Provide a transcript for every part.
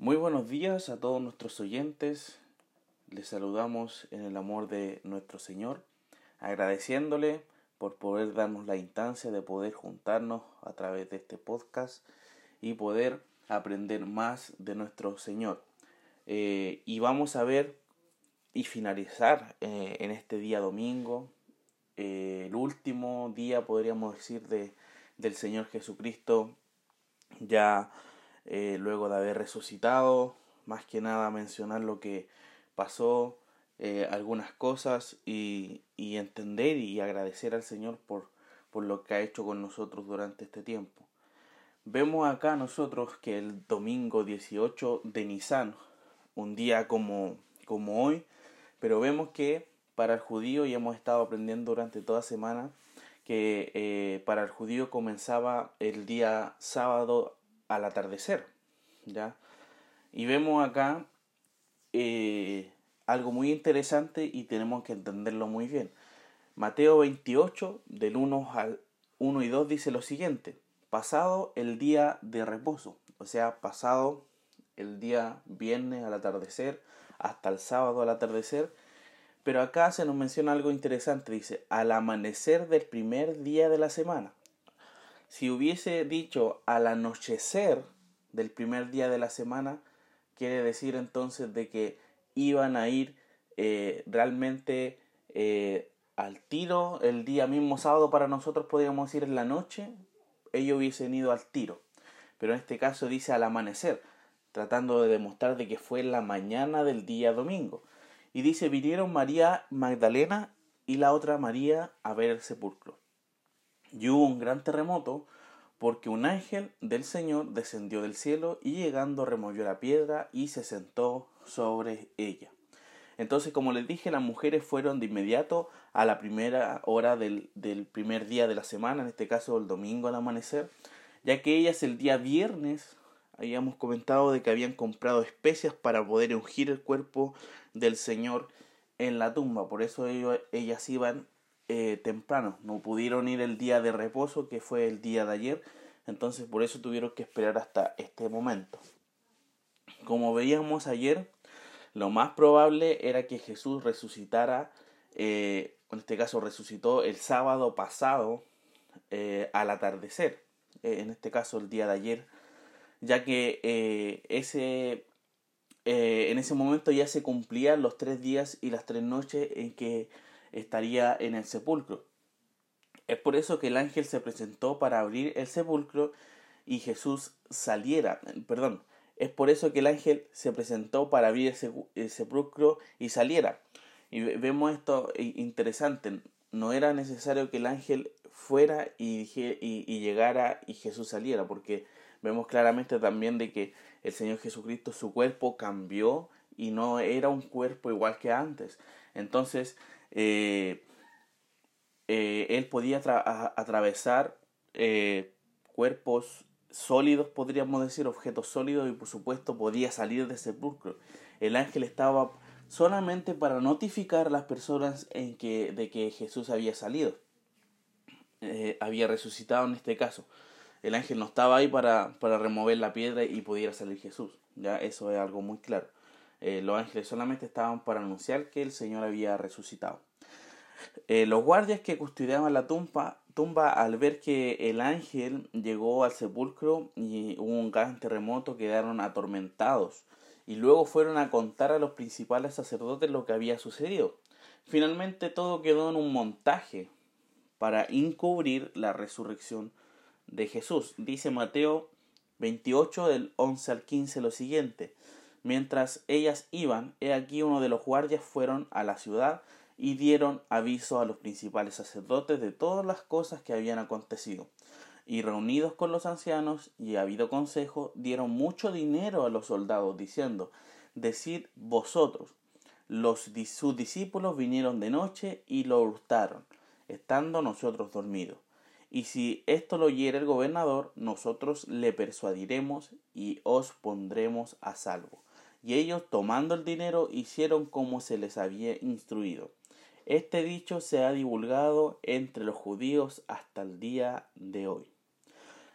Muy buenos días a todos nuestros oyentes. Les saludamos en el amor de nuestro Señor, agradeciéndole por poder darnos la instancia de poder juntarnos a través de este podcast y poder aprender más de nuestro Señor. Eh, y vamos a ver y finalizar eh, en este día domingo, eh, el último día, podríamos decir, de, del Señor Jesucristo, ya luego de haber resucitado, más que nada mencionar lo que pasó, algunas cosas y, y, entender y agradecer al Señor por, por lo que ha hecho con nosotros durante este tiempo. Vemos acá nosotros que el domingo 18 de Nisan, un día como, como hoy, pero vemos que para el judío, y hemos estado aprendiendo durante toda semana, que eh, para el judío comenzaba el día sábado al atardecer. ¿ya? Y vemos acá eh, algo muy interesante y tenemos que entenderlo muy bien. Mateo 28, del 1 al 1 y 2, dice lo siguiente. Pasado el día de reposo, o sea, pasado el día viernes al atardecer, hasta el sábado al atardecer. Pero acá se nos menciona algo interesante, dice, al amanecer del primer día de la semana. Si hubiese dicho al anochecer del primer día de la semana, quiere decir entonces de que iban a ir eh, realmente eh, al tiro el día mismo sábado para nosotros podríamos ir en la noche, ellos hubiesen ido al tiro. Pero en este caso dice al amanecer tratando de demostrar de que fue la mañana del día domingo. Y dice, vinieron María Magdalena y la otra María a ver el sepulcro. Y hubo un gran terremoto porque un ángel del Señor descendió del cielo y llegando removió la piedra y se sentó sobre ella. Entonces, como les dije, las mujeres fueron de inmediato a la primera hora del, del primer día de la semana, en este caso el domingo al amanecer, ya que ellas el día viernes habíamos comentado de que habían comprado especias para poder ungir el cuerpo del Señor en la tumba. Por eso ellas iban eh, temprano. No pudieron ir el día de reposo, que fue el día de ayer. Entonces por eso tuvieron que esperar hasta este momento. Como veíamos ayer, lo más probable era que Jesús resucitara, eh, en este caso resucitó el sábado pasado eh, al atardecer. en este caso el día de ayer ya que ese, en ese momento ya se cumplían los tres días y las tres noches en que estaría en el sepulcro. Es por eso que el ángel se presentó para abrir el sepulcro y Jesús saliera, perdón, es por eso que el ángel se presentó para abrir el sepulcro y saliera. Y vemos esto interesante, no era necesario que el ángel fuera y, y, y llegara y Jesús saliera, porque vemos claramente también de que el Señor Jesucristo, su cuerpo cambió y no era un cuerpo igual que antes. Entonces, eh, eh, él podía atravesar eh, cuerpos sólidos, podríamos decir, objetos sólidos, y por supuesto podía salir de sepulcro. El ángel estaba solamente para notificar a las personas en que, de que Jesús había salido, había resucitado en este caso el ángel no estaba ahí para, para remover la piedra y pudiera salir Jesús. Ya eso es algo muy claro. Eh, los ángeles solamente estaban para anunciar que el Señor había resucitado. Eh, los guardias que custodiaban la tumba, tumba al ver que el ángel llegó al sepulcro y hubo un gran terremoto quedaron atormentados y luego fueron a contar a los principales sacerdotes lo que había sucedido. Finalmente todo quedó en un montaje para encubrir la resurrección de Jesús. Dice Mateo 28 del 11 al 15 lo siguiente. Mientras ellas iban, he aquí uno de los guardias fueron a la ciudad y dieron aviso a los principales sacerdotes de todas las cosas que habían acontecido. Y reunidos con los ancianos y habido consejo, dieron mucho dinero a los soldados, diciendo, Decid vosotros, los, sus discípulos vinieron de noche y lo hurtaron, estando nosotros dormidos. Y si esto lo oyere el gobernador, nosotros le persuadiremos y os pondremos a salvo. Y ellos, tomando el dinero, hicieron como se les había instruido. Este dicho se ha divulgado entre los judíos hasta el día de hoy.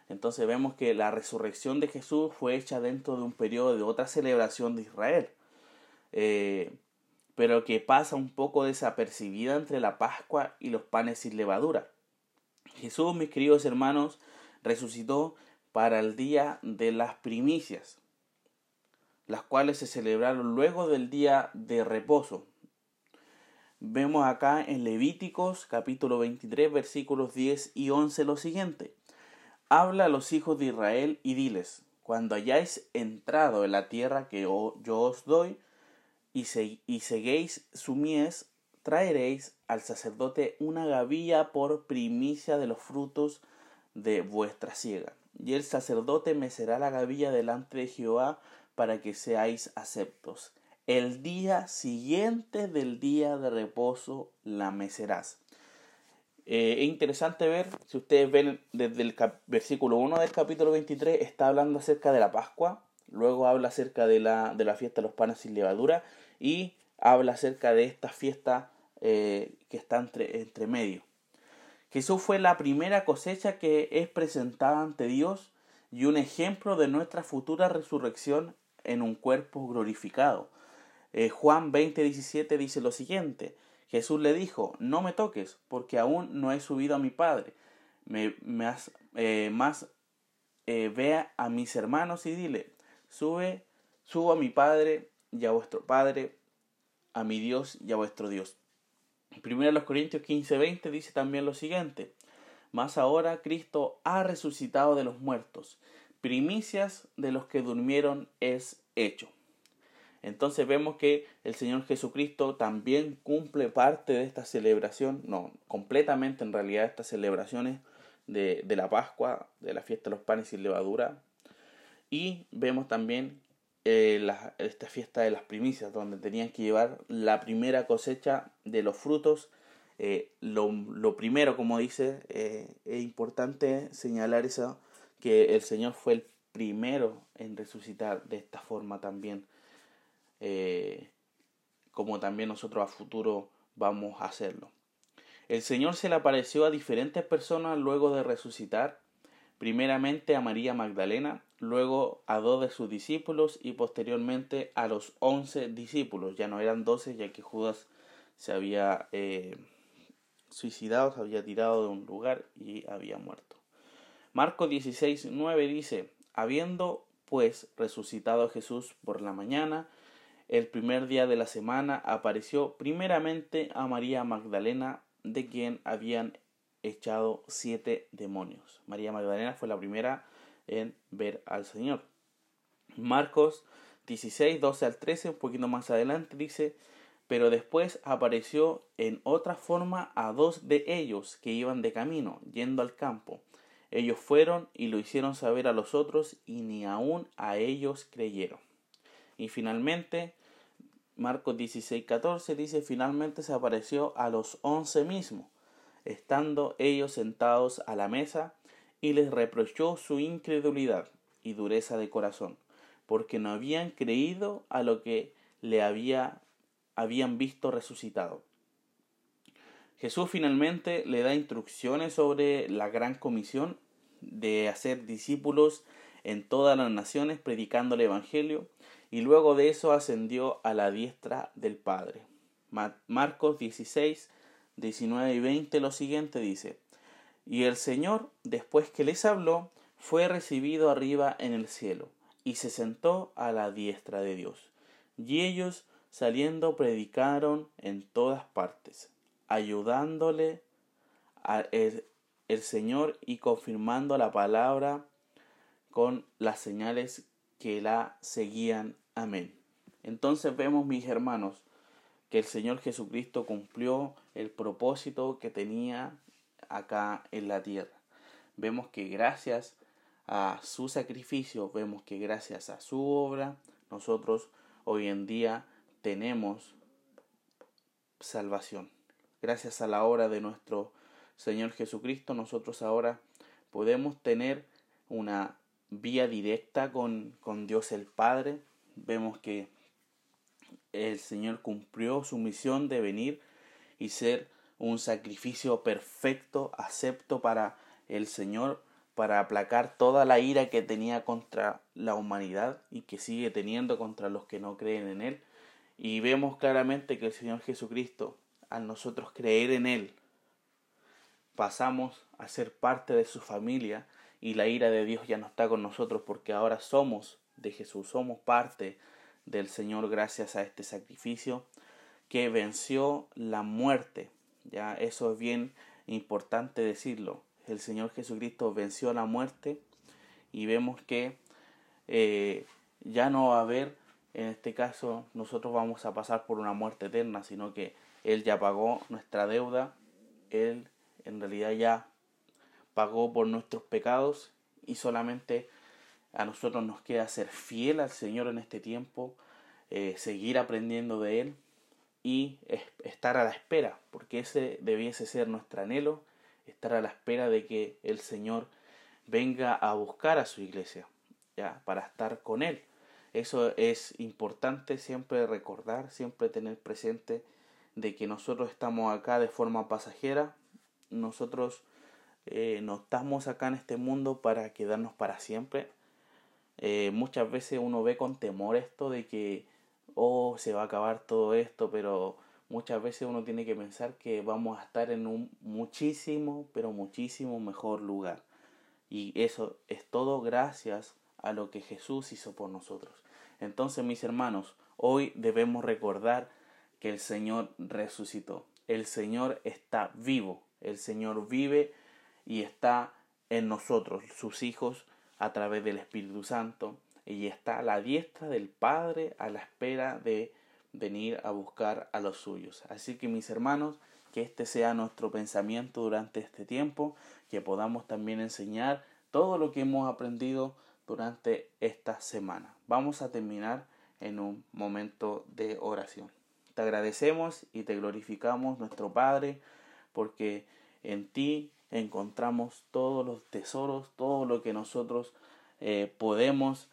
Entonces vemos que la resurrección de Jesús fue hecha dentro de un periodo de otra celebración de Israel, eh, pero que pasa un poco desapercibida entre la Pascua y los panes sin levadura. Jesús, mis queridos hermanos, resucitó para el día de las primicias, las cuales se celebraron luego del día de reposo. Vemos acá en Levíticos capítulo 23 versículos 10 y 11 lo siguiente. Habla a los hijos de Israel y diles, cuando hayáis entrado en la tierra que yo os doy y, y seguéis su mies, traeréis al sacerdote una gavilla por primicia de los frutos de vuestra siega. Y el sacerdote mecerá la gavilla delante de Jehová para que seáis aceptos. El día siguiente del día de reposo la mecerás. Eh, es interesante ver, si ustedes ven desde el versículo 1 del capítulo 23, está hablando acerca de la Pascua, luego habla acerca de la, de la fiesta de los panes sin levadura y habla acerca de esta fiesta eh, que está entre, entre medio. Jesús fue la primera cosecha que es presentada ante Dios y un ejemplo de nuestra futura resurrección en un cuerpo glorificado. Eh, Juan 20:17 dice lo siguiente, Jesús le dijo, no me toques, porque aún no he subido a mi Padre. Me, más, eh, más eh, vea a mis hermanos y dile, sube, subo a mi Padre y a vuestro Padre, a mi Dios y a vuestro Dios. Primero los Corintios 15:20 dice también lo siguiente, mas ahora Cristo ha resucitado de los muertos, primicias de los que durmieron es hecho. Entonces vemos que el Señor Jesucristo también cumple parte de esta celebración, no, completamente en realidad estas celebraciones de, de la Pascua, de la fiesta de los panes sin levadura. Y vemos también eh, esta fiesta de las primicias, donde tenían que llevar la primera cosecha de los frutos. Eh, lo, lo, primero, como dice, eh, es importante señalar eso, que el Señor fue el primero en resucitar de esta forma también, como también nosotros a futuro vamos a hacerlo. El Señor se le apareció a diferentes personas luego de resucitar, primeramente a María Magdalena, luego a dos de sus discípulos y posteriormente a los once discípulos. Ya no eran doce, ya que Judas se había eh, suicidado, se había tirado de un lugar y había muerto. Marcos 16, 9 dice, habiendo pues resucitado Jesús por la mañana, el primer día de la semana apareció primeramente a María Magdalena, de quien habían echado siete demonios. María Magdalena fue la primera en ver al Señor. Marcos 16, 12 al 13, un poquito más adelante, dice, pero después apareció en otra forma a dos de ellos que iban de camino, yendo al campo. Ellos fueron y lo hicieron saber a los otros y ni aun a ellos creyeron. Y finalmente, Marcos 16, 14 dice, finalmente se apareció a los once mismos, estando ellos sentados a la mesa, y les reprochó su incredulidad y dureza de corazón, porque no habían creído a lo que le había, habían visto resucitado. Jesús finalmente le da instrucciones sobre la gran comisión de hacer discípulos en todas las naciones predicando el Evangelio y luego de eso ascendió a la diestra del Padre. Marcos 16, 19 y 20 lo siguiente dice, y el Señor, después que les habló, fue recibido arriba en el cielo, y se sentó a la diestra de Dios. Y ellos, saliendo, predicaron en todas partes, ayudándole al el, el Señor y confirmando la palabra con las señales que la seguían. Amén. Entonces vemos, mis hermanos, que el Señor Jesucristo cumplió el propósito que tenía acá en la tierra. Vemos que gracias a su sacrificio, vemos que gracias a su obra, nosotros hoy en día tenemos salvación. Gracias a la obra de nuestro Señor Jesucristo, nosotros ahora podemos tener una vía directa con, con Dios el Padre. Vemos que el Señor cumplió su misión de venir y ser un sacrificio perfecto, acepto para el Señor, para aplacar toda la ira que tenía contra la humanidad y que sigue teniendo contra los que no creen en Él. Y vemos claramente que el Señor Jesucristo, al nosotros creer en Él, pasamos a ser parte de su familia y la ira de Dios ya no está con nosotros porque ahora somos de Jesús, somos parte del Señor gracias a este sacrificio que venció la muerte. Ya eso es bien importante decirlo. El Señor Jesucristo venció la muerte y vemos que eh, ya no va a haber, en este caso, nosotros vamos a pasar por una muerte eterna, sino que Él ya pagó nuestra deuda, Él en realidad ya pagó por nuestros pecados y solamente a nosotros nos queda ser fiel al Señor en este tiempo, eh, seguir aprendiendo de Él y estar a la espera, porque ese debiese ser nuestro anhelo, estar a la espera de que el Señor venga a buscar a su iglesia, ya, para estar con Él. Eso es importante siempre recordar, siempre tener presente de que nosotros estamos acá de forma pasajera, nosotros eh, no estamos acá en este mundo para quedarnos para siempre. Eh, muchas veces uno ve con temor esto de que, oh, se va a acabar todo esto, pero muchas veces uno tiene que pensar que vamos a estar en un muchísimo, pero muchísimo mejor lugar. Y eso es todo gracias a lo que Jesús hizo por nosotros. Entonces, mis hermanos, hoy debemos recordar que el Señor resucitó. El Señor está vivo. El Señor vive y está en nosotros, sus hijos, a través del Espíritu Santo. Y está a la diestra del Padre a la espera de venir a buscar a los suyos. Así que mis hermanos, que este sea nuestro pensamiento durante este tiempo, que podamos también enseñar todo lo que hemos aprendido durante esta semana. Vamos a terminar en un momento de oración. Te agradecemos y te glorificamos, nuestro Padre, porque en ti encontramos todos los tesoros, todo lo que nosotros eh, podemos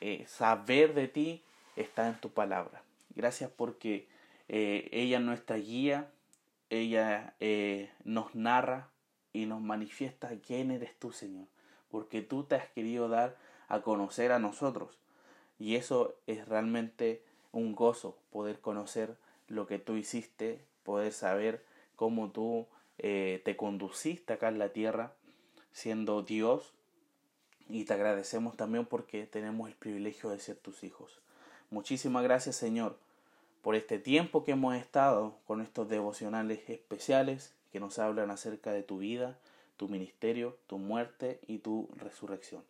eh, saber de ti está en tu palabra. Gracias porque eh, ella es nuestra guía, ella nos narra y nos manifiesta quién eres tú, Señor, porque tú te has querido dar a conocer a nosotros. Y eso es realmente un gozo, poder conocer lo que tú hiciste, poder saber cómo tú eh, te conduciste acá en la tierra siendo Dios y te agradecemos también porque tenemos el privilegio de ser tus hijos. Muchísimas gracias Señor por este tiempo que hemos estado con estos devocionales especiales que nos hablan acerca de tu vida, tu ministerio, tu muerte y tu resurrección.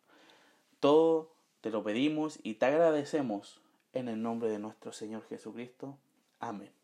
Todo te lo pedimos y te agradecemos en el nombre de nuestro Señor Jesucristo. Amén.